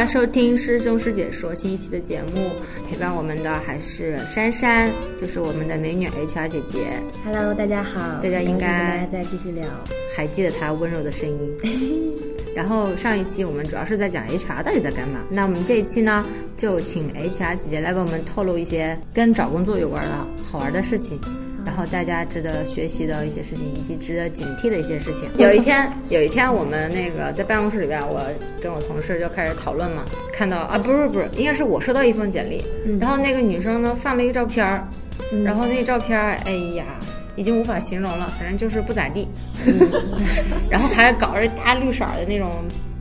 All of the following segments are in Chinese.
家收听师兄师姐说新一期的节目，陪伴我们的还是珊珊，就是我们的美女 HR 姐姐。Hello，大家好，大家应该很高兴跟大家再继续聊。还记得她温柔的声音。然后上一期我们主要是在讲 HR 到底在干嘛，那我们这一期呢，就请 HR 姐姐来为我们透露一些跟找工作有关的好玩的事情。然后大家值得学习的一些事情，以及值得警惕的一些事情。有一天，有一天我们那个在办公室里边，我跟我同事就开始讨论嘛，看到啊，不是不是，应该是我收到一份简历，然后那个女生呢放了一个照片儿，然后那个照片儿，哎呀。已经无法形容了，反正就是不咋地，嗯、然后还搞着大绿色的那种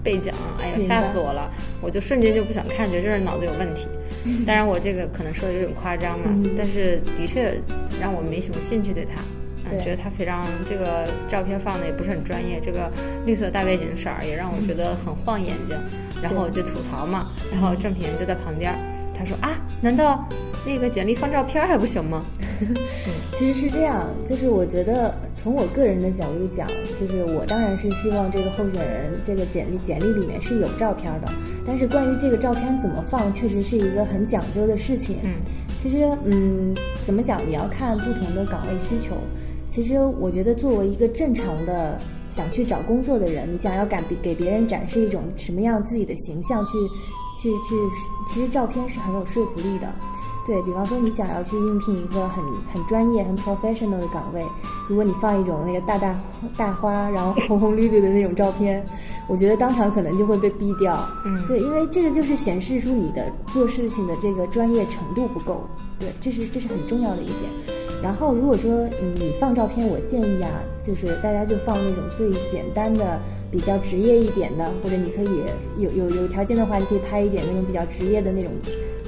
背景，哎呀，吓死我了！我就瞬间就不想看，觉得这人脑子有问题。当然，我这个可能说的有点夸张嘛，嗯、但是的确让我没什么兴趣对他。嗯，觉得他非常这个照片放的也不是很专业，这个绿色大背景色儿也让我觉得很晃眼睛。然后我就吐槽嘛，然后郑平就在旁边，他说啊，难道那个简历放照片还不行吗？其实是这样，就是我觉得从我个人的角度讲，就是我当然是希望这个候选人这个简历简历里面是有照片的，但是关于这个照片怎么放，确实是一个很讲究的事情。嗯，其实嗯，怎么讲，你要看不同的岗位需求。其实我觉得，作为一个正常的想去找工作的人，你想要给给别人展示一种什么样自己的形象，去去去，其实照片是很有说服力的。对比方说，你想要去应聘一个很很专业、很 professional 的岗位，如果你放一种那个大大大花，然后红红绿绿的那种照片，我觉得当场可能就会被毙掉。嗯，对，因为这个就是显示出你的做事情的这个专业程度不够。对，这是这是很重要的一点。然后，如果说你放照片，我建议啊，就是大家就放那种最简单的、比较职业一点的，或者你可以有有有条件的话，你可以拍一点那种比较职业的那种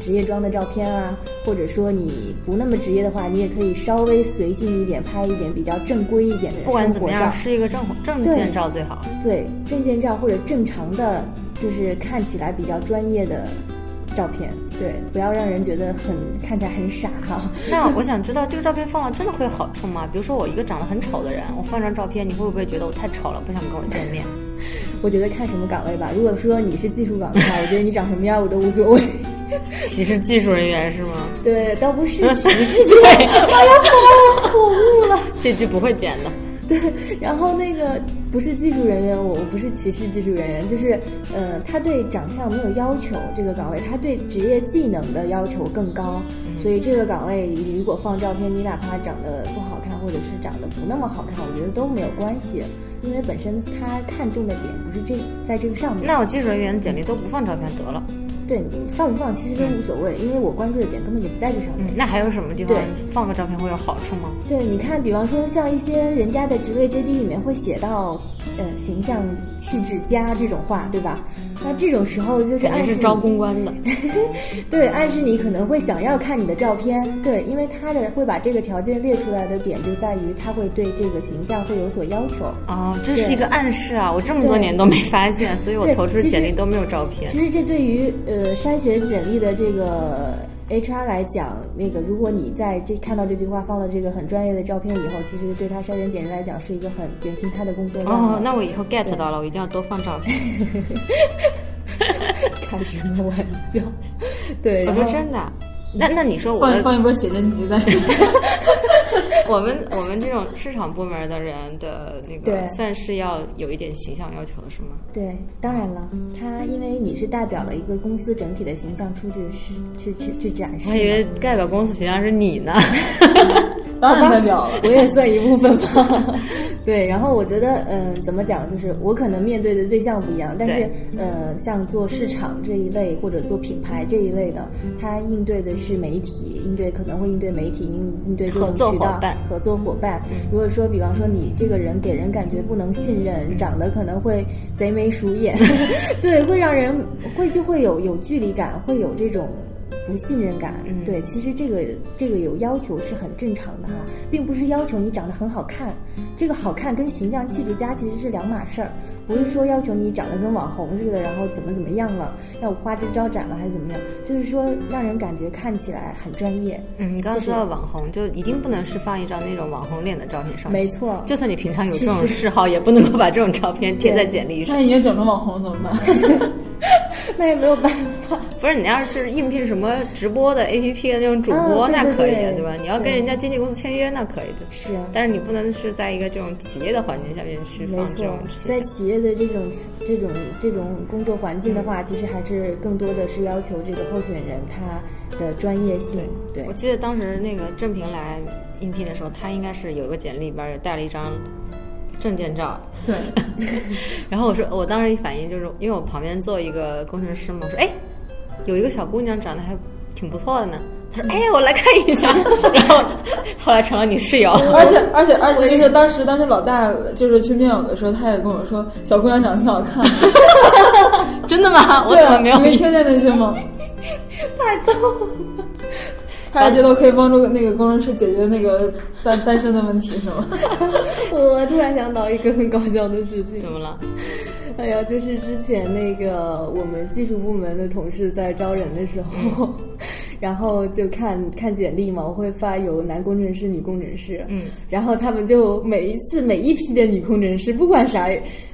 职业装的照片啊，或者说你不那么职业的话，你也可以稍微随性一点，拍一点比较正规一点的。不管怎么样，是一个证证件照最好。对，证件照或者正常的，就是看起来比较专业的。照片对，不要让人觉得很看起来很傻哈。那我想知道，这个照片放了真的会有好处吗？比如说我一个长得很丑的人，我放张照片，你会不会觉得我太丑了，不想跟我见面？我觉得看什么岗位吧。如果说你是技术岗的话，我觉得你长什么样我都无所谓。歧视技术人员是吗？对，倒不是歧视技术。哎呀，我口误了。这句不会剪的。对，然后那个不是技术人员，我我不是歧视技术人员，就是呃，他对长相没有要求，这个岗位他对职业技能的要求更高，嗯、所以这个岗位如果放照片，你哪怕长得不好看，或者是长得不那么好看，我觉得都没有关系，因为本身他看重的点不是这在这个上面。那我技术人员的简历都不放照片得了。对你放不放其实都无所谓，因为我关注的点根本就不在这上面。嗯、那还有什么地方放个照片会有好处吗？对，你看，比方说像一些人家的职位 JD 里面会写到，呃，形象气质佳这种话，对吧？那这种时候就是暗示是招公关的，对，暗示你可能会想要看你的照片，对，因为他的会把这个条件列出来的点就在于他会对这个形象会有所要求。啊，这是一个暗示啊！我这么多年都没发现，所以我投出简历都没有照片。其实这对于呃筛选简历的这个 HR 来讲，那个如果你在这看到这句话放了这个很专业的照片以后，其实对他筛选简历来讲是一个很减轻他的工作量。哦，那我以后 get 到了，我一定要多放照片。开什么玩笑？对，我说真的。那那你说我放放一波写真集在里面。我们我们这种市场部门的人的那个，算是要有一点形象要求的是吗？对，当然了，他因为你是代表了一个公司整体的形象出去去去去展示。我以为代表公司形象是你呢。当然代表了，我也算一部分吧。对，然后我觉得，嗯、呃，怎么讲，就是我可能面对的对象不一样，但是，呃，像做市场这一类或者做品牌这一类的，他应对的是媒体，应对可能会应对媒体，应应对各种渠道合作伙伴。如果说，比方说你这个人给人感觉不能信任，长得可能会贼眉鼠眼，对，会让人会就会有有距离感，会有这种。不信任感，嗯、对，其实这个这个有要求是很正常的哈，并不是要求你长得很好看，这个好看跟形象气质佳其实是两码事儿，不是说要求你长得跟网红似的，然后怎么怎么样了，要花枝招展了还是怎么样，就是说让人感觉看起来很专业。嗯，你刚刚说到网红，就一定不能是放一张那种网红脸的照片上去，没错，就算你平常有这种嗜好，也不能够把这种照片贴在简历上。那你也整成网红怎么办？那也没有办法。不是你要是应聘什么直播的 APP 的那种主播，那可以，对吧？你要跟人家经纪公司签约，那可以的。是啊，但是你不能是在一个这种企业的环境下面去没放这错种，在企业的这种这种这种工作环境的嗯话，其实还是更多的是要求这个候选人他的专业性。对我，记得当时那个郑平来应聘的时候，他应该是有一个简历里边儿带了一张证件照，对，然后我说，我当时一反应就是，因为我旁边坐一个工程师嘛，我说，哎，有一个小姑娘长得还挺不错的呢。他说，哎，我来看一下。然后后来成了你室友。而且而且而且就是当时当时老大就是去面友的时候，他也跟我说小姑娘长得挺好看的。真的吗？我怎么没有你没听见那些吗？太逗了。他还觉得我可以帮助那个工程师解决那个单单身的问题，是吗？我突然想到一个很搞笑的事情怎，么了？哎呀，就是之前那个我们技术部门的同事在招人的时候，然后就看看简历嘛，我会发有男工程师、女工程师，嗯，然后他们就每一次每一批的女工程师，不管啥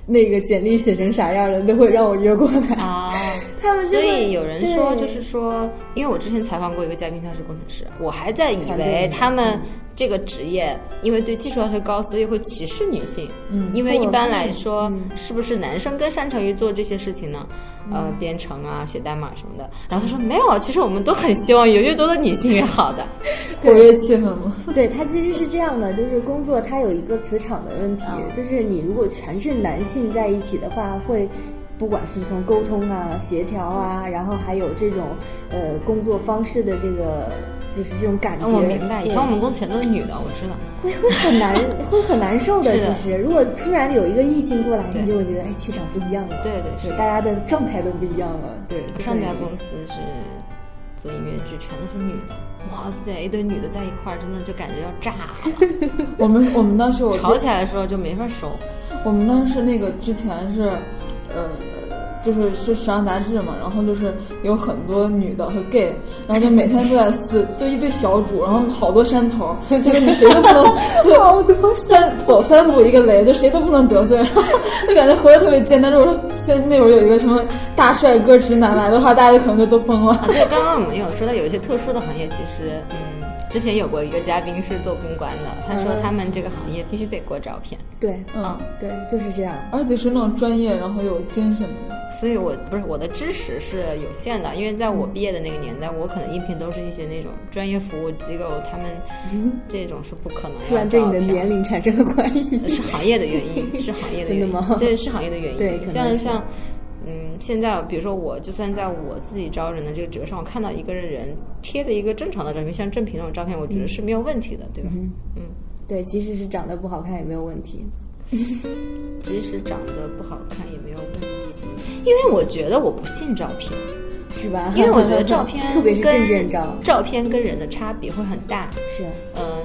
那个简历写成啥样了，都会让我约过来。啊，他们就以有人说，就是说，因为我之前采访过一个嘉宾，他是工程师，我还在以为他们这个职业因为对技术要求高，所以会歧视女性。嗯因为一般来说嗯，是不是男生更擅长于做这些事情呢？呃，编程啊，写代码什么的。然后他说没有，其实我们都很希望有越多的女性越好的。活跃气氛嘛。对，他其实是这样的，就是工作它有一个磁场的问题，就是你如果全是男性在一起的话，会不管是从沟通啊、协调啊，然后还有这种呃工作方式的这个就是这种感觉，嗯我明白，以前我们公司全都是女的，我知道。会会很难，会很难受的。其实，如果突然有一个异性过来，你就会觉得哎，气场不一样了。对对是对，大家的状态都不一样了。对，上家公司司是做音乐剧，全都是女的。哇塞，一堆女的在一块儿，真的就感觉要炸了。我们我们当时我吵起来的时候就没法收。我们当时那个之前是，呃，就是是时尚杂志嘛，然后就是有很多女的和 gay，然后就每天都在撕，就一堆小主，然后好多山头，就是你谁都不能，就好多三走三步一个雷，就谁都不能得罪，然 后就感觉活得特别艰难。如果说现在那会儿有一个什么大帅哥直男来的话，大家就可能就都疯了。啊，对，刚刚我们有说到有一些特殊的行业，其实嗯，之前有过一个嘉宾是做公关的，他说嗯他们这个行业必须得过照片，对，嗯，对，就是这样。而且是那种专业，然后有精神的。所以我不是我的知识是有限的，因为在我毕业的那个年代，我可能应聘都是一些那种专业服务机构，他们这种是不可能要突然对你的年龄产生了怀疑。是行业的原因，是行业的原因，真的吗对，是行业的原因。对可能像像，嗯，现在比如说我，就算在我自己招人的这个职位上，我看到一个人贴了一个正常的照片，像正品那种照片，我觉得是没有问题的，对吧？嗯，对，即使是长得不好看也没有问题。即使长得不好看也没有问题，因为我觉得我不信照片，是吧？因为我觉得照片特别是证件照，照片跟人的差别会很大。是呃，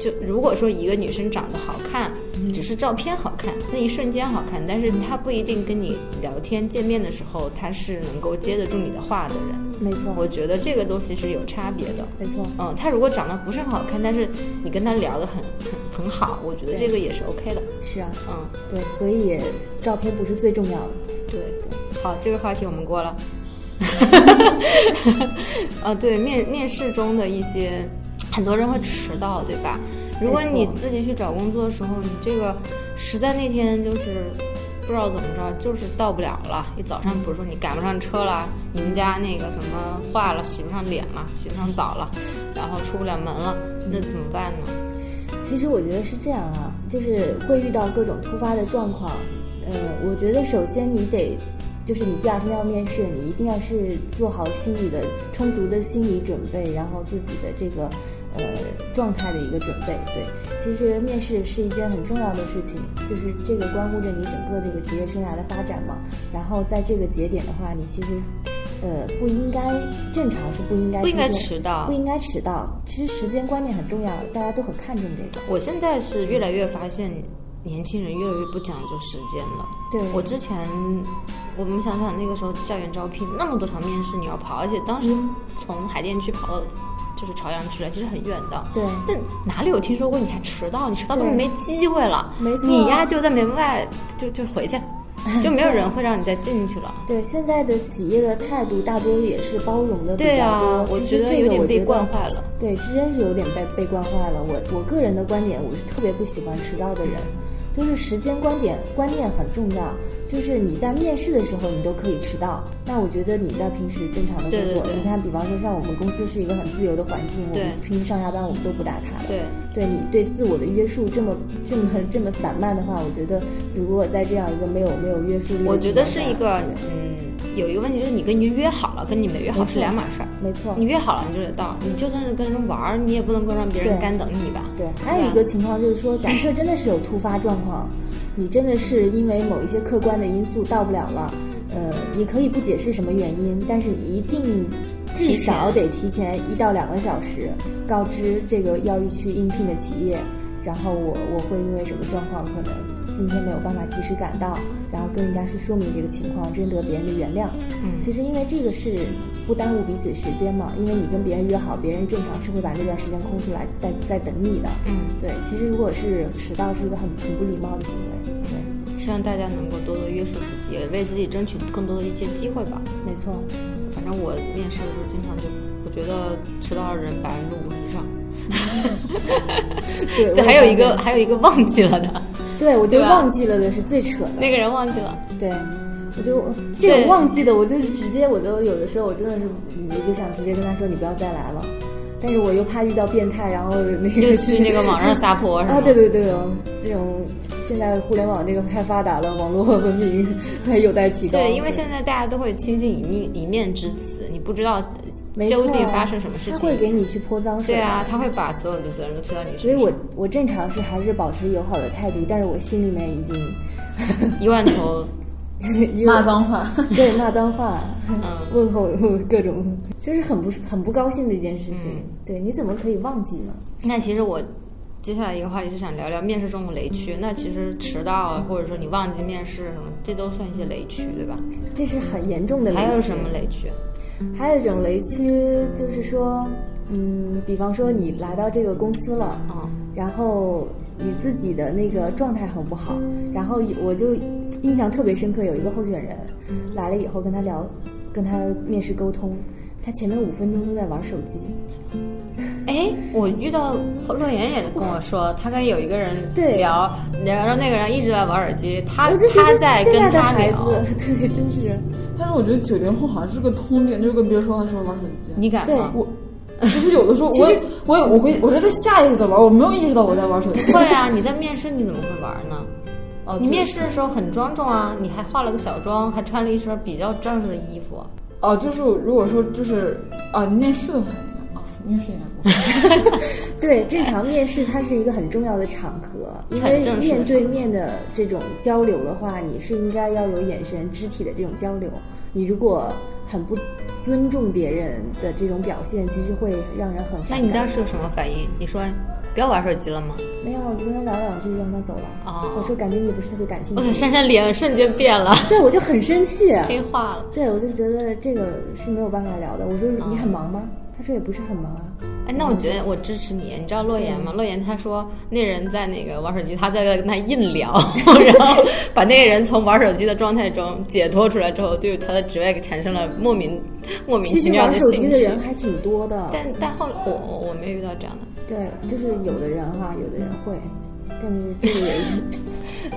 就如果说一个女生长得好看，只是照片好看，那一瞬间好看，但是她不一定跟你聊天见面的时候，她是能够接得住你的话的人。没错，我觉得这个东西是有差别的。没错。嗯，她如果长得不是很好看，但是你跟她聊得很很很好，我觉得这个也是 OK 的。是啊，嗯，对，所以照片不是最重要的。对对，好，这个话题我们过了。啊，对面面试中的一些，很多人会迟到，对吧？如果你自己去找工作的时候，你这个实在那天就是不知道怎么着，就是到不了了。一早上，比如说你赶不上车了，你们家那个什么化了，洗不上脸了，洗不上澡了，然后出不了门了，那怎么办呢？其实我觉得是这样啊，就是会遇到各种突发的状况。呃，我觉得首先你得，就是你第二天要面试，你一定要是做好心理的充足的心理准备，然后自己的这个呃状态的一个准备。对，其实面试是一件很重要的事情，就是这个关乎着你整个这个职业生涯的发展嘛。然后在这个节点的话，你其实呃不应该正常是不应该不应该迟到不应该迟到。其实时间观念很重要，大家都很看重这个。我现在是越来越发现，年轻人越来越不讲究时间了。对我之前，我们想想那个时候校园招聘那么多场面试你要跑，而且当时从海淀区跑到就是朝阳区了，其实很远的。对但哪里有听说过你还迟到？你迟到根本没机会了。没错你呀就在门外就就回去。就没有人会让你再进去了。对，现在的企业的态度大多也是包容的比对较多。啊，我觉得有点被，惯坏了。对，是真是有点被被惯坏了。我我个人的观点，我是特别不喜欢迟到的人，就是时间观点观念很重要。就是你在面试的时候，你都可以迟到。那我觉得你在平时正常的工作，对对对你看，比方说像我们公司是一个很自由的环境，我们平时上下班我们都不打卡的。对，对你对自我的约束这么这么这么散漫的话，我觉得如果在这样一个没有没有约束力的我觉得是一个嗯，有一个问题就是你跟人约好了，跟你没约好是两码事儿。没错，你约好了你就得到，你就算是跟人玩儿，你也不能够让别人干等你吧？对，还有一个情况就是说，假设真的是有突发状况，你真的是因为某一些客观的因素到不了了，呃，你可以不解释什么原因，但是你一定至少得提前一到两个小时告知这个要去应聘的企业，然后我我会因为什么状况可能今天没有办法及时赶到，然后跟人家去说明这个情况，征得别人的原谅。嗯其实因为这个是不耽误彼此时间嘛，因为你跟别人约好，别人正常是会把那段时间空出来在在等你的。嗯，对，其实如果是迟到是一个很很不礼貌的行为。对，希望大家能够多多约束自己，也为自己争取更多的一些机会吧。没错。反正我面试的时候经常就，我觉得迟到的人百分之五十以上。对，对，还有一个还有一个忘记了的，对我就忘记了的是最扯的。那个人忘记了。对，我就这对种忘记的，我就是直接，我都有的时候我真的是，我就想直接跟他说你不要再来了，但是我又怕遇到变态，然后那个去那个网上撒泼是吧？啊，对对对哦，这种现在互联网这个太发达了，网络文明还有待提高。对，因为现在大家都会轻信一面一面之词，你不知道没错究竟发生什么事情他会。给你去泼脏水。对啊，他会把所有的责任都推到你所以我。我正常是还是保持友好的态度，但是我心里面已经一万头，骂脏话。对骂脏话，嗯，问候各种，就是很不很不高兴的一件事情。嗯对，你怎么可以忘记呢？那其实我接下来一个话题是想聊聊面试中的雷区。那其实迟到啊，或者说你忘记面试什么，这都算一些雷区，对吧？这是很严重的雷区。还有什么雷区？还有一种雷区就是说，嗯，比方说你来到这个公司了，嗯，然后你自己的那个状态很不好，然后我就印象特别深刻，有一个候选人来了以后跟他聊，跟他面试沟通，他前面五分钟都在玩手机。哎，我遇到乐言也跟我说，他跟有一个人对聊，然后那个人一直在玩耳机，他他在跟他聊，对，真是。但是我觉得九零后好像是个通病，就是跟别人说话的时候玩手机。你敢吗？我 其实有的时候我也我也我会我是在下意识的玩，我没有意识到我在玩手机。会啊，你在面试你怎么会玩呢？啊，你面试的时候很庄重啊，你还化了个小妆，还穿了一身比较正式的衣服。啊，就是如果说就是啊，你面试的话啊，面试应该不会。对，正常面试它是一个很重要的场合，因为面对面的这种交流的话，你是应该要有眼神、肢体的这种交流。你如果很不尊重别人的这种表现，其实会让人很。那你当时有什么反应？你说不要玩手机了吗？没有，我就跟他聊了两句，让他走了。哦我说感觉你不是特别感兴趣我。珊珊脸瞬间变了，对，我就很生气。黑化了。对，我就觉得这个是没有办法聊的。我说你很忙吗？他说也不是很忙啊。哎，那我觉得我支持你。你知道洛言吗？洛言他说那人在那个玩手机，他在跟他硬聊，然后把那个人从玩手机的状态中解脱出来之后，对他的职位产生了莫名莫名其实其妙玩手机的。人还挺多的。但但后来我我我没有遇到这样的。对，就是有的人哈，有的人会，但是这个也是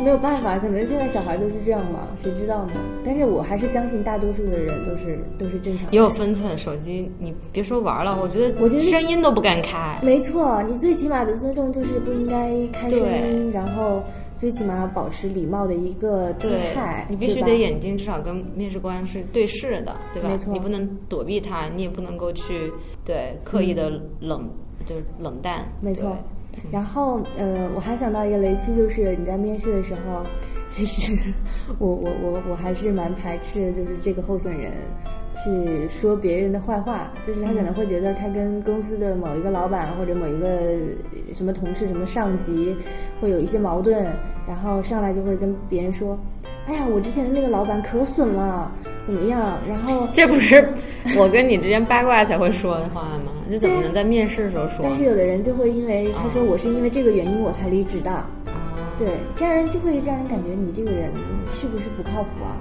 没有办法，可能现在小孩都是这样嘛，谁知道呢？但是我还是相信大多数的人都是都是正常也有。分寸，手机你别说玩了，我觉得我觉得声音都不敢开。没错，你最起码的尊重就是不应该开声音，然后最起码保持礼貌的一个姿态，你必须得眼睛至少跟面试官是对视的，对吧？没错你不能躲避他，你也不能够去对刻意的冷，就是冷淡。嗯没错对。然后，呃，我还想到一个雷区，就是你在面试的时候，其实我我我我还是蛮排斥，就是这个候选人去说别人的坏话，就是他可能会觉得他跟公司的某一个老板或者某一个呃什么同事、什么上级会有一些矛盾，然后上来就会跟别人说：“哎呀，我之前的那个老板可损了，怎么样？”然后这不是我跟你之间八卦才会说的话吗？这怎么能在面试的时候说？但是有的人就会因为他说我是因为这个原因我才离职的，啊，对，这样人就会让人感觉你这个人是不是不靠谱啊？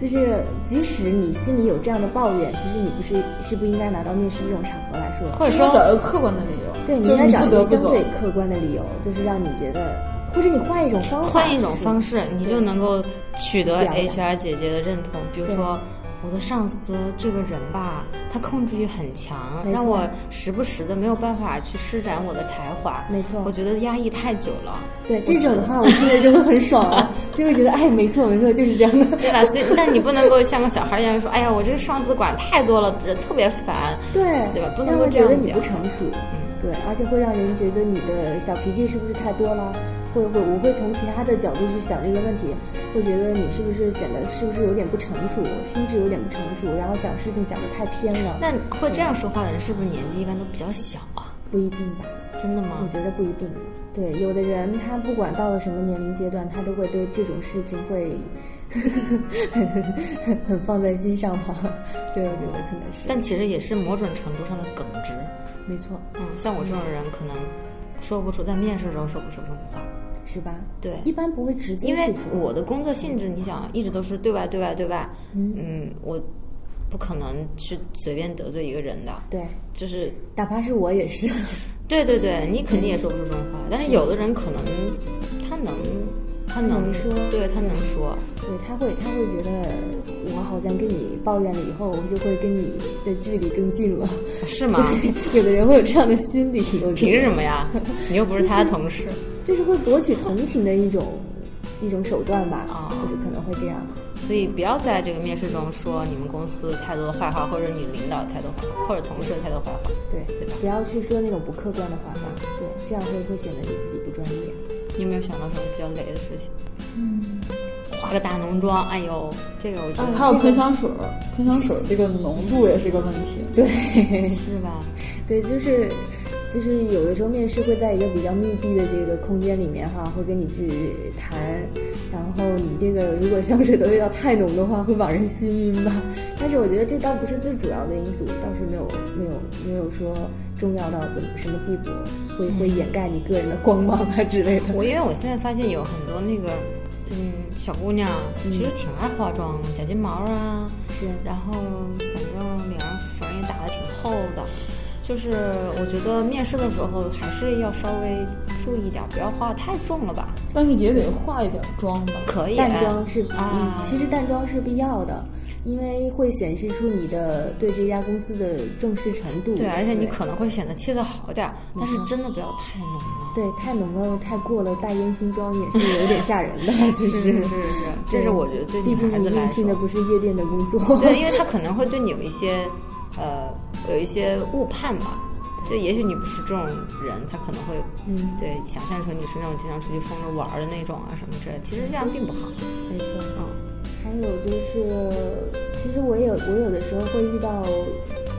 就是即使你心里有这样的抱怨，其实你不是是不应该拿到面试这种场合来说，或者说找一个客观的理由，对，你应该找一个。相对客观的理由，就是让你觉得，或者你换一种方法，换一种方式，你就能够取得 HR 姐姐的认同。比如说，我的上司这个人吧，他控制欲很强，让我时不时的没有办法去施展我的才华。没错我觉得压抑太久了。对这种的话，我听着就会很爽啊，就会觉得，哎，没错没错，就是这样的。对吧？所以，但你不能够像个小孩一样说：“哎呀，我这个上司管太多了，人特别烦。对，对吧不能让够觉得你不成熟，嗯对，而且会让人觉得你的小脾气是不是太多了？会会，我会从其他的角度去想这个问题，会觉得你是不是显得是不是有点不成熟，心智有点不成熟，然后想事情想的太偏了。那会这样说话的人，是不是年纪一般都比较小啊？不一定吧？真的吗我？觉得不一定。对，有的人他不管到了什么年龄阶段，他都会对这种事情会很 很放在心上吧。对，我觉得可能是。但其实也是某种程度上的耿直。没错，嗯，像我这种人，可能说不出在面试时候说不出这种话。是吧？对，一般不会直接因为。我的工作性质，你想一直都是对外、对外、对外，嗯，我不可能去随便得罪一个人的，对，就是哪怕是我也是。对对对，你肯定也说不出这种话来，但是有的人可能他能，他能能说对他能说，对，他会他会觉得我好像跟你抱怨了以后，我就会跟你的距离更近了。是吗？有的人会有这样的心理，凭什么呀？你又不是他的同事。就是会博取同情的一种一种手段吧，啊就是可能会这样。所以不要在这个面试中说你们公司太多的坏话，或者你领导太多坏话，或者同事太多坏话。对对吧不要去说那种不客观的话，对，这样会会显得你自己不专业。你有没有想到什么比较雷的事情？嗯，化个大浓妆，哎呦，这个我觉得、还有喷香水儿，喷香水儿这个浓度也是一个问题。对，是吧？对，就是就是有的时候面试会在一个比较密闭的这个空间里面哈，会跟你去谈，然后你这个如果香水的味道太浓的话，会把人熏晕吧。但是我觉得这倒不是最主要的因素，倒是没有没有没有说重要到怎么什么地步，会会掩盖你个人的光芒啊之类的。我因为我现在发现有很多那个，嗯，小姑娘其实挺爱化妆，假睫毛啊，是然后反正脸上粉儿也打的挺厚的。就是我觉得面试的时候还是要稍微注意点，不要化得太重了吧？但是也得化一点妆吧。可以淡妆是啊嗯，其实淡妆是必要的。因为会显示出你的对这家公司的重视程度。对，而且你可能会显得气色好点儿，但是真的不要太浓了。对太浓了、太过了，带烟熏妆也是有点吓人的。其实是是是，这是我觉得对女毕竟你孩子来说，应聘的不是夜店的工作。对，因为他可能会对你有一些呃有一些误判吧。就也许你不是这种人，他可能会嗯，对想象成你是那种经常出去疯着玩儿的那种啊什么之类的，其实这样并不好。没错。嗯，还有就是，其实我有我有的时候会遇到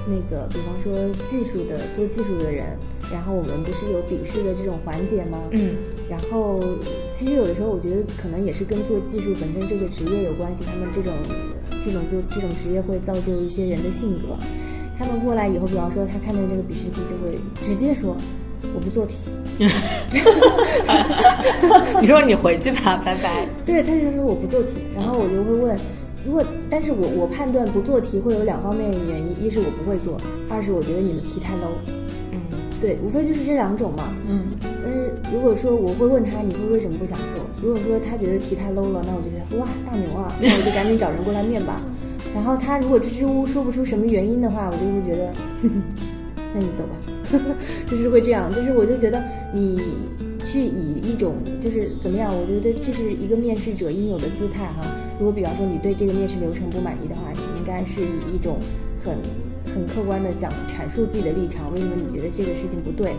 那个，比方说技术的做技术的人，然后我们不是有笔试的这种环节吗？嗯，然后其实有的时候我觉得可能也是跟做技术本身这个职业有关系，他们这种这种就这种职业会造就一些人的性格。他们过来以后，比方说他看见这个笔试题，就会直接说我不做题。你说你回去吧，拜拜。对，他就说我不做题，然后我就会问，如果但是我我判断不做题会有两方面原因，一是我不会做，二是我觉得你们题太 low。嗯，对，无非就是这两种嘛。嗯，但是如果说我会问他，你会为什么不想做？如果说他觉得题太 low 了，那我就觉得哇大牛啊，那我就赶紧找人过来面吧。然后他如果支支吾吾说不出什么原因的话，我就会觉得，哼 哼那你走吧，就是会这样。就是我就觉得你去以一种就是怎么样？我觉得这是一个面试者应有的姿态哈。如果比方说你对这个面试流程不满意的话，你应该是以一种很很客观的讲阐述自己的立场，为什么你觉得这个事情不对。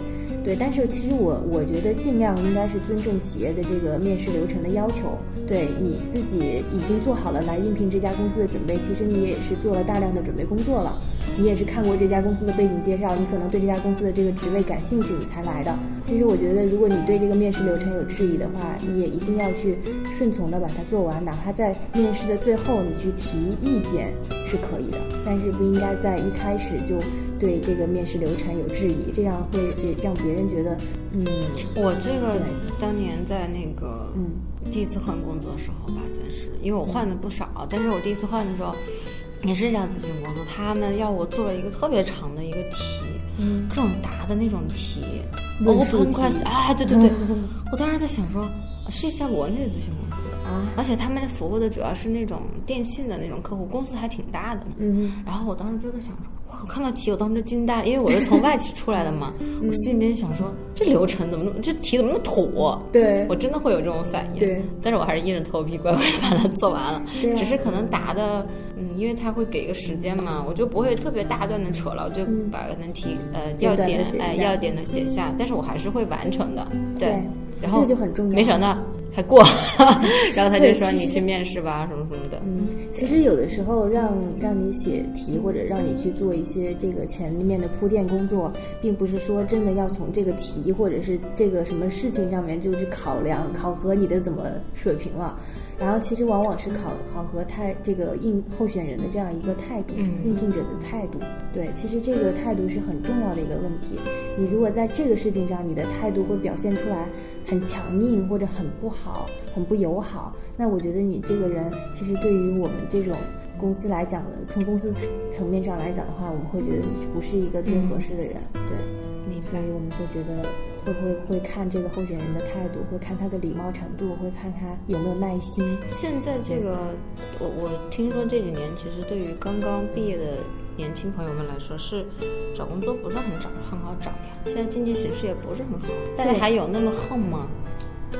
对，但是其实我我觉得尽量应该是尊重企业的这个面试流程的要求。对你自己已经做好了来应聘这家公司的准备，其实你也是做了大量的准备工作了。你也是看过这家公司的背景介绍，你可能对这家公司的这个职位感兴趣，你才来的。其实我觉得，如果你对这个面试流程有质疑的话，你也一定要去顺从的把它做完，哪怕在面试的最后你去提意见是可以的，但是不应该在一开始就。对这个面试流程有质疑，这样会也让别人觉得，嗯，我这个当年在那个嗯第一次换工作的时候吧，算是，因为我换的不少，但是我第一次换的时候也是一家咨询公司，他们要我做了一个特别长的一个题，嗯，各种答的那种题，open 题 question，啊，对对对，我当时在想说，是一家国内的咨询公司。啊，而且他们服务的主要是那种电信的那种客户，公司还挺大的嘛。嗯然后我当时就在想说，哇，我看到题我当时就惊呆了，因为我是从外企出来的嘛，嗯我心里面想说，这流程怎么这题怎么那么土？对我真的会有这种反应。对，但是我还是硬着头皮乖乖把它做完了。只是可能答的，嗯，因为他会给一个时间嘛，我就不会特别大段的扯了，我就把可能题呃要点哎要点的写下，但是我还是会完成的。对，对然后这就很重要没想到还过，然后他就说你去面试吧，什么什么的。嗯，其实有的时候让让你写题或者让你去做一些这个前面的铺垫工作，并不是说真的要从这个题或者是这个什么事情上面就去考量考核你的怎么水平了。然后其实往往是考考核态这个应候选人的这样一个态度，嗯应聘者的态度。对，其实这个态度是很重要的一个问题。你如果在这个事情上，你的态度会表现出来很强硬或者很不好、很不友好，那我觉得你这个人其实对于我们这种公司来讲的，从公司层层面上来讲的话，我们会觉得你不是一个最合适的人。对，明白所以。我们会觉得会不会会看这个候选人的态度，会看他的礼貌程度，会看他有没有耐心。现在这个，我我听说这几年其实对于刚刚毕业的年轻朋友们来说，是找工作不是很找很好找呀。现在经济形势也不是很好，大家还有那么横吗？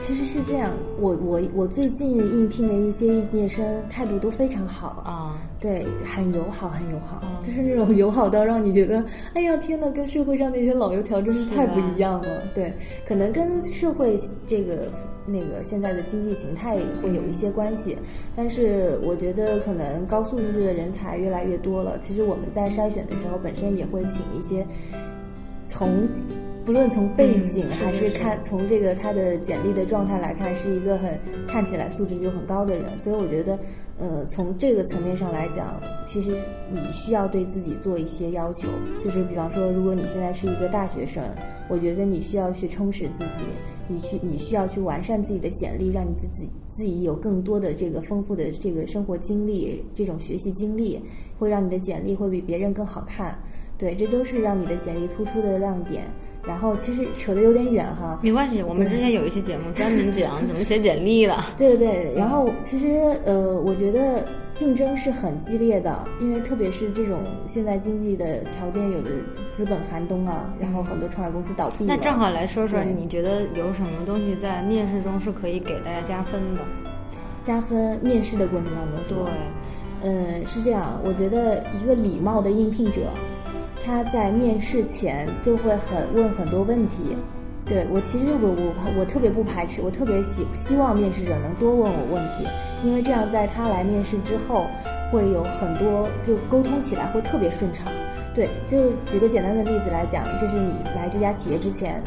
其实是这样，我我我最近应聘的一些应届生态度都非常好，啊，对，很友好，很友好，嗯就是那种友好到让你觉得，哎呀天呐，跟社会上那些老油条真是太不一样了。对，可能跟社会这个那个现在的经济形态会有一些关系，但是我觉得可能高素质的人才越来越多了。其实我们在筛选的时候，本身也会请一些从。不论从背景还是看从这个他的简历的状态来看，是一个很看起来素质就很高的人，所以我觉得，呃，从这个层面上来讲，其实你需要对自己做一些要求，就是比方说，如果你现在是一个大学生，我觉得你需要去充实自己，你去你需要去完善自己的简历，让你自己自己有更多的这个丰富的这个生活经历，这种学习经历，会让你的简历会比别人更好看。对，这都是让你的简历突出的亮点。然后其实扯得有点远哈，没关系，我们之前有一期节目专门讲怎么写简历了。对对对，然后其实呃，我觉得竞争是很激烈的，因为特别是这种现在经济的条件有的资本寒冬啊，然后很多创业公司倒闭了。那正好来说说，你觉得有什么东西在面试中是可以给大家加分的？加分面试的过程当中对吧，嗯，是这样，我觉得一个礼貌的应聘者，他在面试前就会很问很多问题。对我其实我我我特别不排斥，我特别希希望面试者能多问我问题，因为这样在他来面试之后，会有很多就沟通起来会特别顺畅。对，就举个简单的例子来讲，就是你来这家企业之前，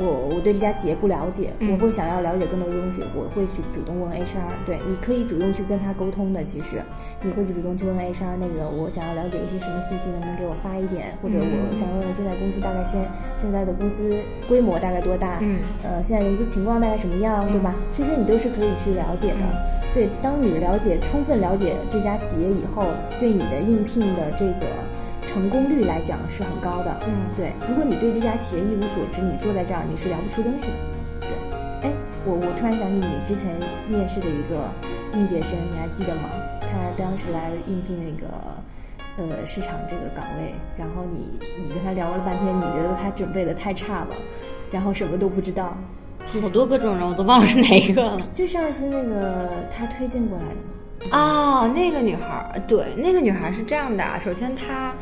我我对这家企业不了解，嗯我会想要了解更多的东西，我会去主动问 HR。对，你可以主动去跟他沟通的。其实，你会去主动去问 HR，那个我想要了解一些什么信息，能不能给我发一点？或者我想问问现在公司大概现现在的公司规模大概多大？嗯，呃，现在融资情况大概什么样，对吧？这些你都是可以去了解的。对，当你了解充分了解这家企业以后，对你的应聘的这个成功率来讲是很高的。嗯对，如果你对这家企业一无所知，你坐在这儿你是聊不出东西的。对，哎，我我突然想起你之前面试的一个应届生，你还记得吗？他当时来应聘那个呃市场这个岗位，然后你你跟他聊了半天，你觉得他准备的太差了，然后什么都不知道。好多各种人，我都忘了是哪一个了。就上一次那个他推荐过来的吗。哦，那个女孩儿，对，那个女孩儿是这样的啊。首先她，她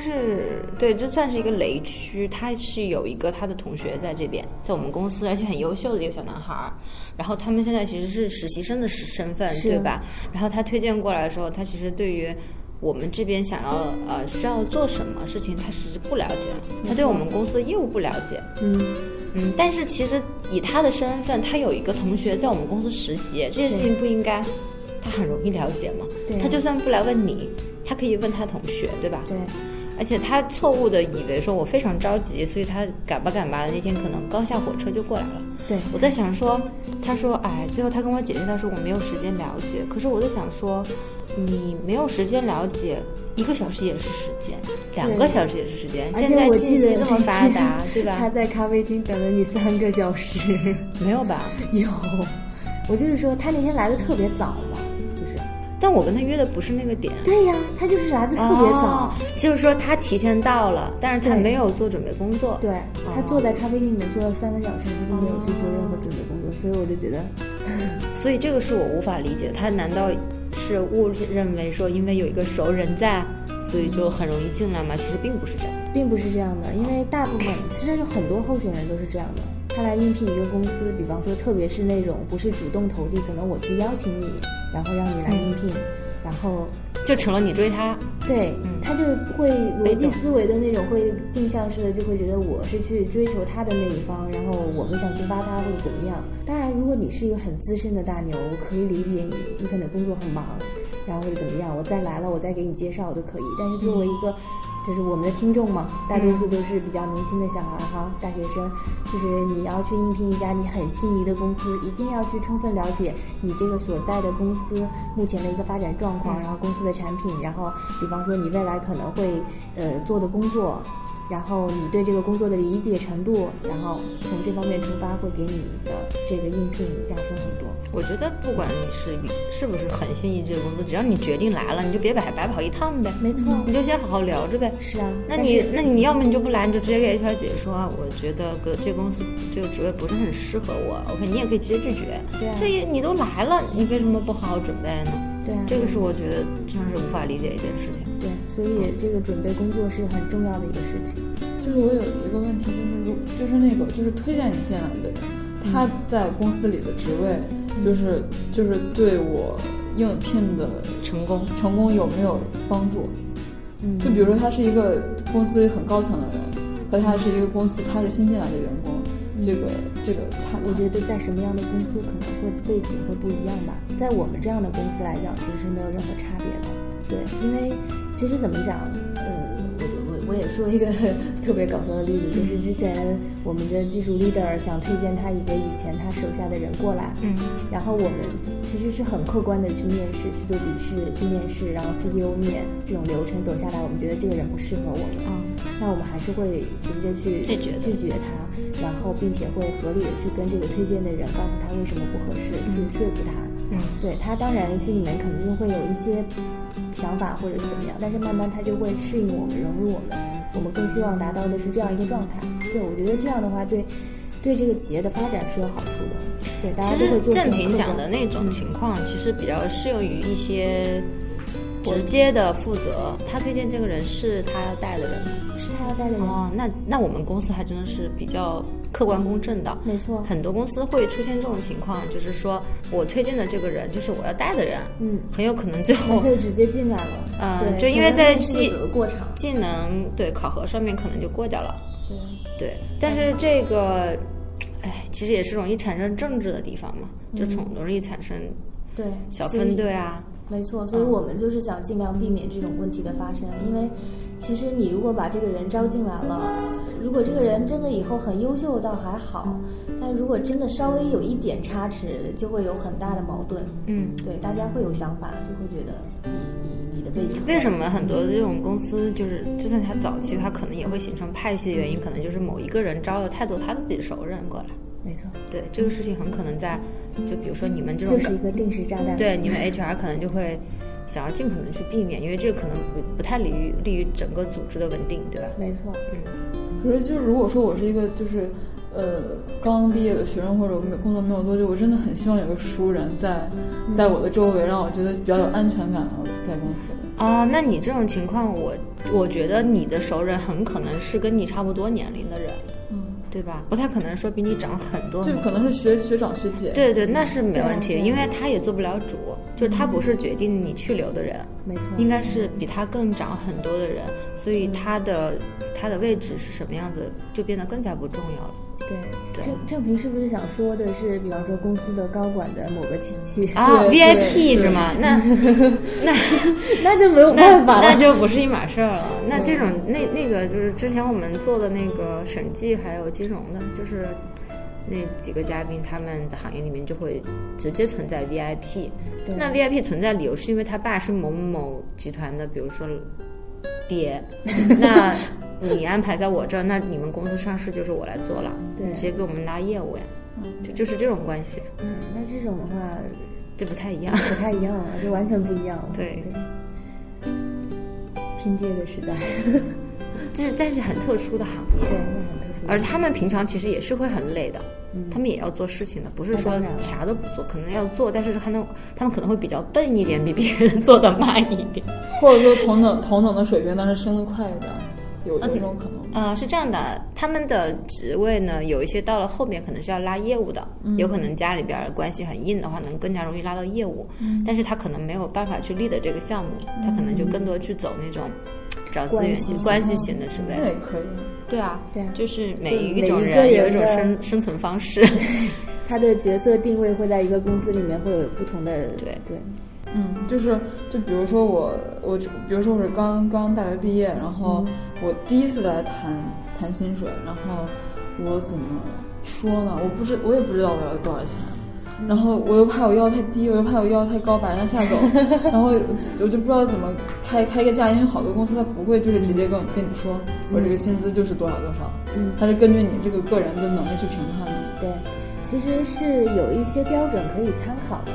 是对，这算是一个雷区。他是有一个他的同学在这边，在我们公司，而且很优秀的一个小男孩儿。然后他们现在其实是实习生的身份，对吧？然后他推荐过来的时候，他其实对于我们这边想要呃需要做什么事情，他其实不了解，他对我们公司的业务不了解。嗯，嗯，但是其实以他的身份，他有一个同学在我们公司实习，这件事情不应该他很容易了解嘛？他就算不来问你，他可以问他同学，对吧？对，而且他错误的以为说我非常着急，所以他赶吧赶吧的那天可能刚下火车就过来了。对，我在想说，他说哎，最后他跟我解释，他说我没有时间了解。可是我在想说，你没有时间了解，一个小时也是时间，两个小时也是时间。而现在信息这么发达，对吧他？在咖啡厅等了你三个小时。没有吧？有，我就是说他那天来的特别早嘛，就是但我跟他约的不是那个点。对呀，他就是来的特别早。哦，就是说他提前到了，但是他没有做准备工作。对他坐在咖啡厅里面坐了三个小时，他都没有去做任何准备工作，所以我就觉得，所以这个是我无法理解，他难道是误认为说因为有一个熟人在，所以就很容易进来吗？其实并不是这样。并不是这样的，因为大部分其实有很多候选人都是这样的。他来应聘一个公司，比方说，特别是那种不是主动投递，可能我去邀请你，然后让你来应聘，然后就成了你追他，对，嗯他就会逻辑思维的那种，会定向式的，就会觉得我是去追求他的那一方，然后我们想去挖他或者怎么样。当然，如果你是一个很资深的大牛，我可以理解你，你可能工作很忙，然后或者怎么样，我再来了，我再给你介绍都可以。但是作为一个就是我们的听众嘛，大多数都是比较年轻的小孩儿哈，大学生，就是你要去应聘一家你很心仪的公司，一定要去充分了解你这个所在的公司目前的一个发展状况，然后公司的产品，然后比方说你未来可能会呃做的工作。然后你对这个工作的理解程度，然后从这方面出发，会给你的这个应聘加分很多。我觉得不管你是是不是很心仪这个公司，只要你决定来了，你就别白白跑一趟呗，没错，你就先好好聊着呗。是啊。那你那你要么你就不来，你就直接给 HR 姐说，啊我觉得个这个公司这个职位不是很适合我。OK，你也可以直接拒绝。对啊这也你都来了，你为什么不好好准备呢？对啊，这个是我觉得真的是无法理解一件事情。对，所以这个准备工作是很重要的一个事情。就是我有一个问题，就是如就是那个就是推荐你进来的人，他在公司里的职位，就是就是对我应聘的成功，成功有没有帮助？嗯，就比如说他是一个公司很高层的人，和他是一个公司他是新进来的员工，这个这个他我觉得在什么样的公司可能会背景会不一样吧。在我们这样的公司来讲，其实是没有任何差别的。对，因为其实怎么讲，呃，我我我也说一个 特别搞笑的例子，就是之前我们的技术 leader 想推荐他一个以前他手下的人过来，嗯，然后我们其实是很客观的去面试，去做笔试，去面试，然后 CEO 面这种流程走下来，我们觉得这个人不适合我们，嗯，那我们还是会直接去拒绝拒绝他，然后并且会合理的去跟这个推荐的人告诉他为什么不合适，去说服他。嗯，对他当然心里面肯定会有一些想法或者是怎么样，但是慢慢他就会适应我们，融入我们。我们更希望达到的是这样一个状态。对我觉得这样的话，对对这个企业的发展是有好处的。对，大家其实都会做这郑平讲的那种情况，其实比较适用于一些直接的负责。他推荐这个人是他要带的人吗？是他要带的人，哦，那那我们公司还真的是比较客观公正的。没错。很多公司会出现这种情况，就是说我推荐的这个人就是我要带的人，嗯，很有可能最后就直接进来了。呃，就因为在技过场。技能对考核上面可能就过掉了。对，对，但是这个，哎，其实也是容易产生政治的地方嘛，就嗯从容易产生对，小分队啊。没错，所以我们就是想尽量避免这种问题的发生，因为其实你如果把这个人招进来了，如果这个人真的以后很优秀倒还好，但如果真的稍微有一点差池，就会有很大的矛盾。嗯，对，大家会有想法，就会觉得你你你的背景。为什么很多的这种公司，就是就算他早期，他可能也会形成派系的原因，可能就是某一个人招了太多他自己的熟人过来。没错，对这个事情，很可能在就比如说你们这种就是一个定时炸弹。对你们 HR 可能就会想要尽可能去避免，因为这个可能不不太利于利于整个组织的稳定，对吧？没错，嗯可是就是如果说我是一个就是呃刚毕业的学生或者我没工作没有多久，我真的很希望有个熟人在在我的周围，让我觉得比较有安全感的在公司里。哦，那你这种情况，我我觉得你的熟人很可能是跟你差不多年龄的人，嗯，对吧？不太可能说比你长很多就可能是学学长学姐。对对，那是没问题，因为他也做不了主，就是他不是决定你去留的人，没错，应该是比他更长很多的人，所以他的他的位置是什么样子，就变得更加不重要了。对对郑郑平是不是想说的是，比方说公司的高管的某个亲戚，啊，VIP 是吗？那那那就没有办法了。那就不是一码事儿了。那这种那那个就是之前我们做的那个审计还有金融的，就是那几个嘉宾他们的行业里面就会直接存在 VIP。那 VIP 存在理由是因为他爸是某某某集团的，比如说爹，那你安排在我这儿，那你们公司上市就是我来做了，对。你直接给我们拉业务呀，嗯。就就是这种关系，嗯，那这种的话就不太一样。不太一样了，就完全不一样了。对。对，拼爹的时代，这是但是很特殊的行业，对，那很特殊。而他们平常其实也是会很累的，嗯。他们也要做事情的，不是说啥都不做，可能要做，但是他能他们可能会比较笨一点，比别人做的慢一点。或者说同等同等的水平，但是升的快一点，有有这种可能。呃，是这样的，他们的职位呢，有一些到了后面可能是要拉业务的，有可能家里边关系很硬的话，能更加容易拉到业务，但是他可能没有办法去立的这个项目，他可能就更多去走那种找资源型、关系型的职位。那也可以，对啊，对啊。就是每一种人有一种生生存方式。他的角色定位会在一个公司里面会有不同的对。对嗯，就是就比如说我我就比如说我是刚刚大学毕业，然后嗯我第一次来谈谈薪水，然后我怎么说呢？我不知我也不知道我要多少钱。然后我又怕我要太低，我又怕我要太高把人家吓走，然后我就我就不知道怎么开开个价，因为好多公司他不会就是直接跟跟你说我这个薪资就是多少多少，嗯它是根据你这个个人的能力去评判的。对，其实是有一些标准可以参考的。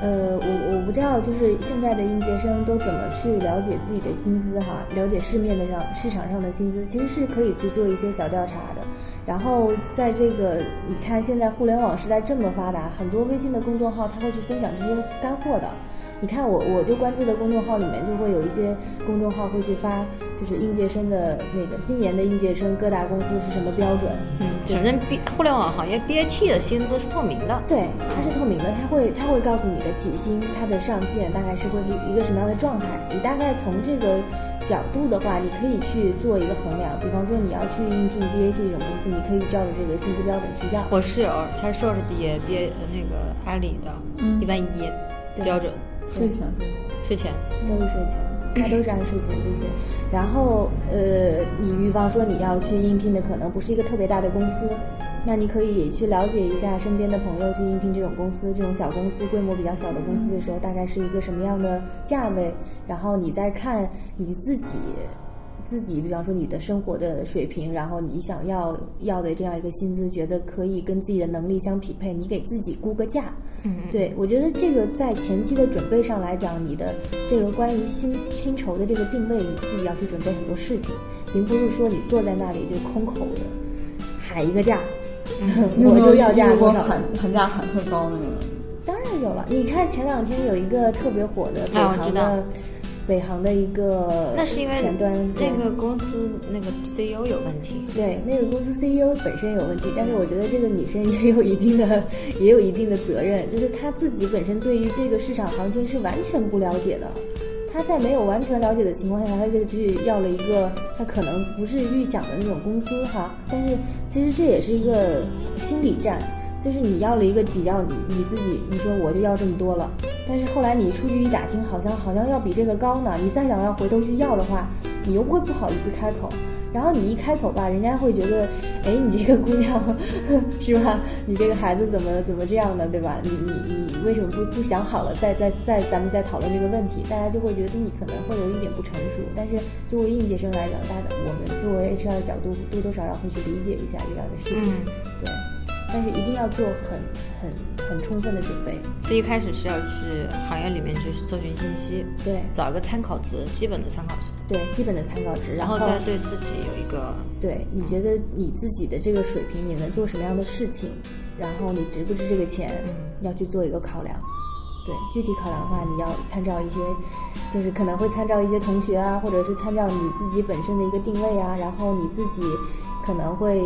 呃，我我不知道，就是现在的应届生都怎么去了解自己的薪资哈，了解市面的上市场上的薪资，其实是可以去做一些小调查的。然后在这个你看现在互联网时代这么发达，很多微信的公众号他会去分享这些干货的。你看我我就关注的公众号里面就会有一些公众号会去发，就是应届生的那个今年的应届生各大公司是什么标准，嗯，反正 B 互联网行业 BAT 的薪资是透明的。对，它是透明的，它会它会告诉你的起薪，它的上限大概是会是一个什么样的状态。你大概从这个角度的话，你可以去做一个衡量。比方说你要去应聘 BAT 这种公司，你可以照着这个薪资标准去要。我室友他是硕士毕业，毕业呃那个阿里的，一万一对标准税前税前。都是税前，它都是按税前进行。然后呃，你比方说你要去应聘的可能不是一个特别大的公司，那你可以去了解一下身边的朋友去应聘这种公司，这种小公司规模比较小的公司的时候，大概是一个什么样的价位，然后你再看你自己。自己，比方说你的生活的水平，然后你想要要的这样一个薪资，觉得可以跟自己的能力相匹配，你给自己估个价，嗯，对，我觉得这个在前期的准备上来讲，你的这个关于薪薪酬的这个定位，你自己要去准备很多事情，并不是说你坐在那里就空口的喊一个价，我就要价遇过多少。喊喊价喊特高那种？人？当然有了，你看前两天有一个特别火的北啊我知道。航的、北航的一个那是因为前端对那个公司那个 CEO 有问题。对，那个公司 CEO 本身有问题，但是我觉得这个女生也有一定的，也有一定的责任，就是她自己本身对于这个市场行情是完全不了解的。她在没有完全了解的情况下，她就去要了一个她可能不是预想的那种工资哈。但是其实这也是一个心理战，就是你要了一个比较你你自己，你说我就要这么多了，但是后来你出去一打听，好像好像要比这个高呢。你再想要回头去要的话，你又会不好意思开口。然后你一开口吧，人家会觉得，哎，你这个姑娘是吧？你这个孩子怎么怎么这样的，对吧？你你你为什么不不想好了，再再再咱们再讨论这个问题？大家就会觉得你可能会有一点不成熟。但是作为应届生来讲，大家我们作为 HR 的角度，多多少少会去理解一下这样的事情，对。但是一定要做很很很充分的准备，所以一开始是要去行业里面去搜寻信息，对找一个参考值，基本的参考值，对，基本的参考值，然然后再对自己有一个对，你觉得你自己的这个水平，你能做什么样的事情？然后你值不值这个钱，嗯要去做一个考量。对，具体考量的话，你要参照一些，就是可能会参照一些同学啊，或者是参照你自己本身的一个定位啊，然后你自己可能会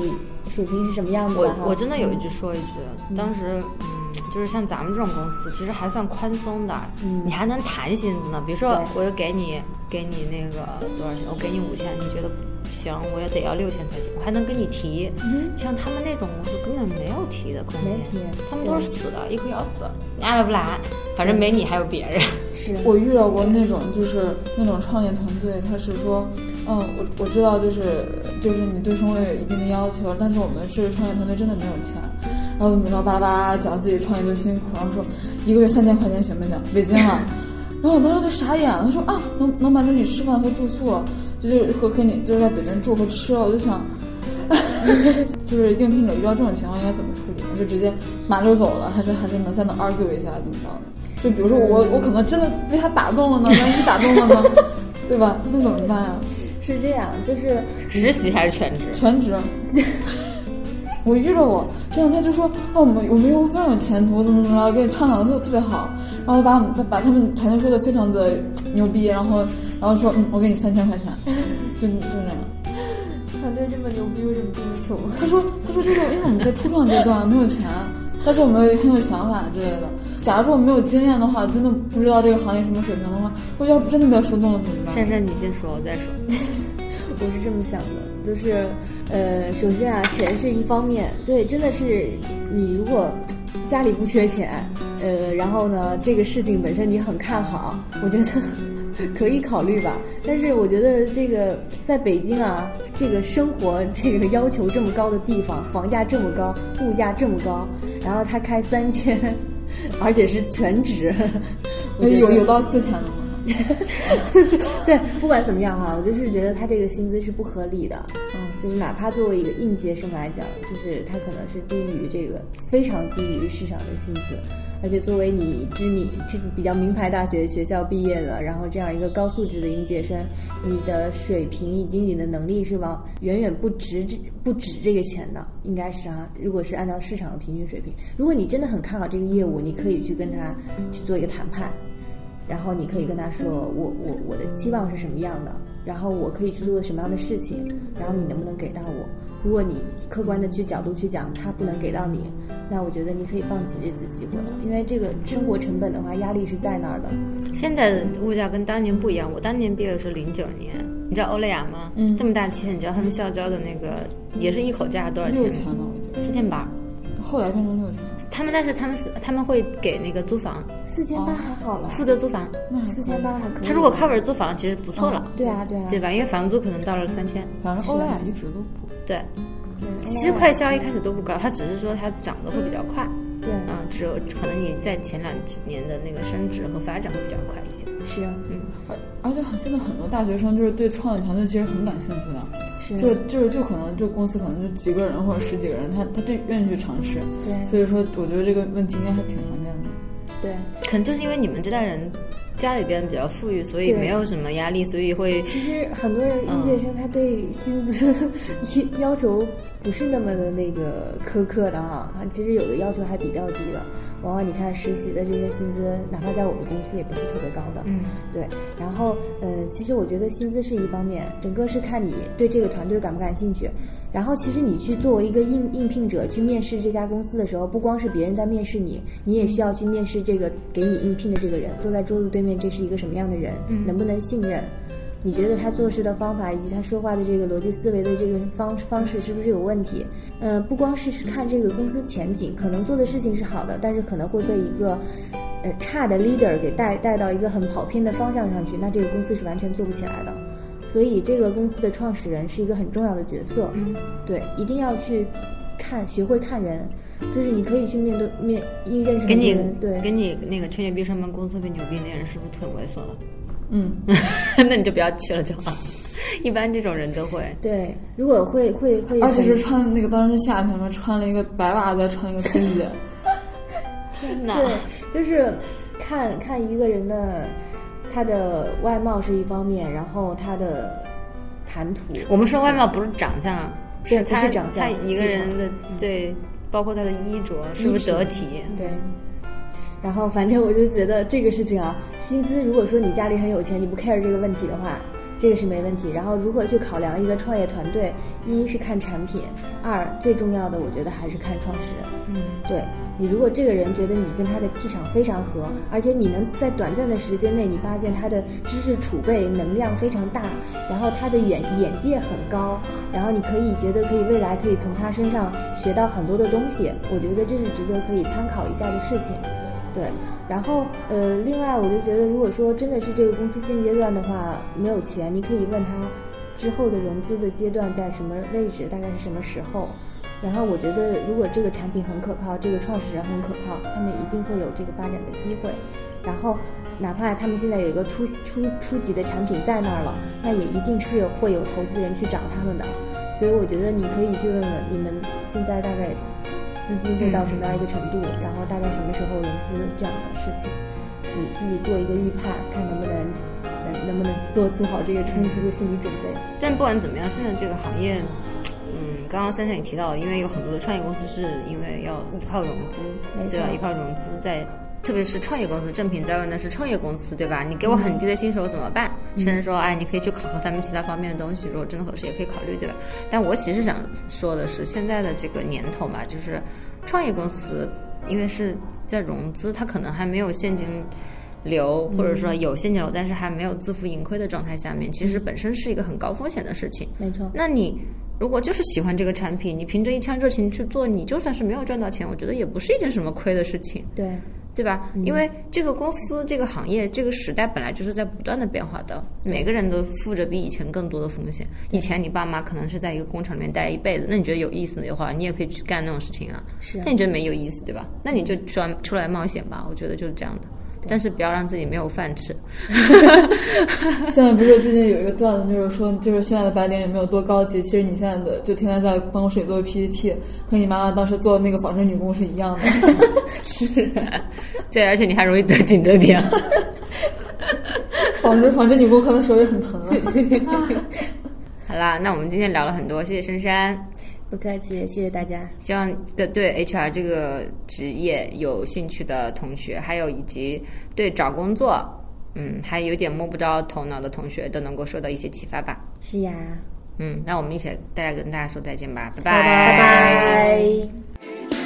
水平是什么样子我。我真的有一嗯句说一句，当时嗯，就是像咱们这种公司，其实还算宽松的，嗯你还能谈薪资呢。比如说，我就给你给你那个多少钱，我给你五千，你觉得行，我也得要六千才行，我还能跟你提。嗯像他们那种公司根本没有提的空间，没提他们都是死的，一口咬死，你爱来不来，反正没你还有别人。是我遇到过那种就是那种创业团队，他是说，嗯，我我知道就是就是你对生活有一定的要求，但是我们是创业团队，真的没有钱。然后怎么着巴拉巴拉讲自己创业多辛苦，然后说一个月三千块钱行不行？北京啊。然后我当时就傻眼了，他说啊，能能满足你吃饭和住宿了，就是和和你就是在北京住和吃了，我就想，就是应聘者遇到这种情况应该怎么处理？就直接马溜走了，还是还是能在那 argue 一下怎么着的？就比如说我我可能真的被他打动了呢，万一打动了呢，对吧？那怎么办呀？是这样，就是实习还是全职？全职。我遇到过这样，他就说哦，我们我们有非常有前途，怎么怎么着，给你畅想的特特别好，然后把我们把他们团队说的非常的牛逼，然后然后说嗯，我给你三千块钱，就就那样。团队这么牛逼，为什么这么穷？他说他说就是因为我们在初创阶段没有钱，但是我们很有想法之类的。假如说我没有经验的话，真的不知道这个行业什么水平的话，我要真的被说动了怎么办？珊珊，你先说，我再说。我是这么想的，就是，呃，首先啊，钱是一方面，对，真的是你如果家里不缺钱，呃，然后呢，这个事情本身你很看好，我觉得 可以考虑吧。但是我觉得这个在北京啊，这个生活这个要求这么高的地方，房价这么高，物价这么高，然后他开三千，而且是全职，有有到四千的吗？对，不管怎么样哈，我就是觉得他这个薪资是不合理的。嗯，就是哪怕作为一个应届生来讲，就是他可能是低于这个非常低于市场的薪资，而且作为你知名、这比较名牌大学学校毕业的，然后这样一个高素质的应届生，你的水平以及你的能力是往远远不值这不止这个钱的，应该是啊。如果是按照市场的平均水平，如果你真的很看好这个业务，你可以去跟他去做一个谈判。然后你可以跟他说，我我我的期望是什么样的，然后我可以去做什么样的事情，然后你能不能给到我？如果你客观的去角度去讲，他不能给到你，那我觉得你可以放弃这次机会了，因为这个生活成本的话，压力是在那儿的。现在的物价跟当年不一样，我当年毕业是零九年，你知道欧莱雅吗？嗯，这么大企业，你知道他们校招的那个也是一口价多少钱？六千呢？四千八。后来变成六千，他们但是他们是他们会给那个租房，四千八还好了，负责租房，四千八还可以。他如果 cover 租房，其实不错了。对啊对啊，对吧？因为房租可能到了三千。反正欧莱雅一直都不对，其实快销一开始都不高，它只是说它涨得会比较快。对，嗯，只有可能你在前两几年的那个升值和发展会比较快一些。是啊，嗯，而而且现在很多大学生就是对创业团队其实很感兴趣的，是，就就是就可能这公司可能就几个人或者十几个人，他他就愿意去尝试。对，所以说我觉得这个问题应该还挺常见的。对，可能就是因为你们这代人。家里边比较富裕，所以没有什么压力，所以会。其实很多人应届生他对薪资 要求不是那么的那个苛刻的哈，他其实有的要求还比较低的。往往你看实习的这些薪资，哪怕在我们公司也不是特别高的。嗯，对。然后，嗯，其实我觉得薪资是一方面，整个是看你对这个团队感不感兴趣。然后，其实你去作为一个应应聘者去面试这家公司的时候，不光是别人在面试你，你也需要去面试这个给你应聘的这个人。坐在桌子对面，这是一个什么样的人？能不能信任？你觉得他做事的方法以及他说话的这个逻辑思维的这个方方式是不是有问题？呃，不光是看这个公司前景，可能做的事情是好的，但是可能会被一个呃差的 leader 给带带到一个很跑偏的方向上去，那这个公司是完全做不起来的。所以这个公司的创始人是一个很重要的角色。嗯，对，一定要去看，学会看人，就是你可以去面对面应认识跟你对，跟你那个吹牛逼上班公司特别牛逼那人是不是挺猥琐的？嗯，那你就不要去了就好。一般这种人都会对，如果会会会，而且是穿那个当时是夏天嘛，穿了一个白袜子，穿一个春鞋。天哪！对，就是看看一个人的他的外貌是一方面，然后他的谈吐。我们说外貌不是长相，是他是长相，他一个人的对，包括他的衣着是不是得体？对。然后，反正我就觉得这个事情啊，薪资如果说你家里很有钱，你不 care 这个问题的话，这个是没问题。然后如何去考量一个创业团队？一是看产品，二最重要的我觉得还是看创始人。嗯，对你，如果这个人觉得你跟他的气场非常合，而且你能在短暂的时间内，你发现他的知识储备能量非常大，然后他的眼眼界很高，然后你可以觉得可以未来可以从他身上学到很多的东西，我觉得这是值得可以参考一下的事情。对，然后呃，另外我就觉得，如果说真的是这个公司现阶段的话没有钱，你可以问他之后的融资的阶段在什么位置，大概是什么时候。然后我觉得，如果这个产品很可靠，这个创始人很可靠，他们一定会有这个发展的机会。然后，哪怕他们现在有一个初初初级的产品在那儿了，那也一定是会有投资人去找他们的。所以我觉得你可以去问问你们现在大概。资金会到什么样一个程度，然后大概什么时候融资这样的事情，你自己做一个预判，看能不能能能不能做做好这个充足的心理准备。但不管怎么样，现在这个行业，嗯，刚刚珊珊也提到了，因为有很多的创业公司是因为要依靠融资，对吧？依靠融资在。特别是创业公司，正品在问的是创业公司，对吧？你给我很低的薪水，我怎么办？甚至说，哎，你可以去考核他们其他方面的东西，如果真的合适，也可以考虑，对吧？但我其实想说的是，现在的这个年头嘛，就是创业公司，因为是在融资，它可能还没有现金流，或者说有现金流，但是还没有自负盈亏的状态下面，其实本身是一个很高风险的事情。没错。那你如果就是喜欢这个产品，你凭着一腔热情去做，你就算是没有赚到钱，我觉得也不是一件什么亏的事情。对。对吧？因为这个公司、这个行业、这个时代本来就是在不断的变化的，每个人都负着比以前更多的风险。以前你爸妈可能是在一个工厂里面待一辈子，那你觉得有意思的话，你也可以去干那种事情啊。是。但你觉得没有意思，对吧？那你就出来出来冒险吧。我觉得就是这样的。但是不要让自己没有饭吃。现在不是最近有一个段子，就是说，就是现在的白领也没有多高级。其实你现在的就天天在办公室里做 PPT，和你妈妈当时做那个纺织女工是一样的。是，对，而且你还容易得颈椎病。纺织纺织女工可能手也很疼啊。好啦，那我们今天聊了很多，谢谢珊珊。不客气，谢谢大家。希望对对 HR 这个职业有兴趣的同学，还有以及对找工作，嗯，还有点摸不着头脑的同学，都能够受到一些启发吧。是呀，嗯，那我们一起大家跟大家说再见吧，拜拜拜拜。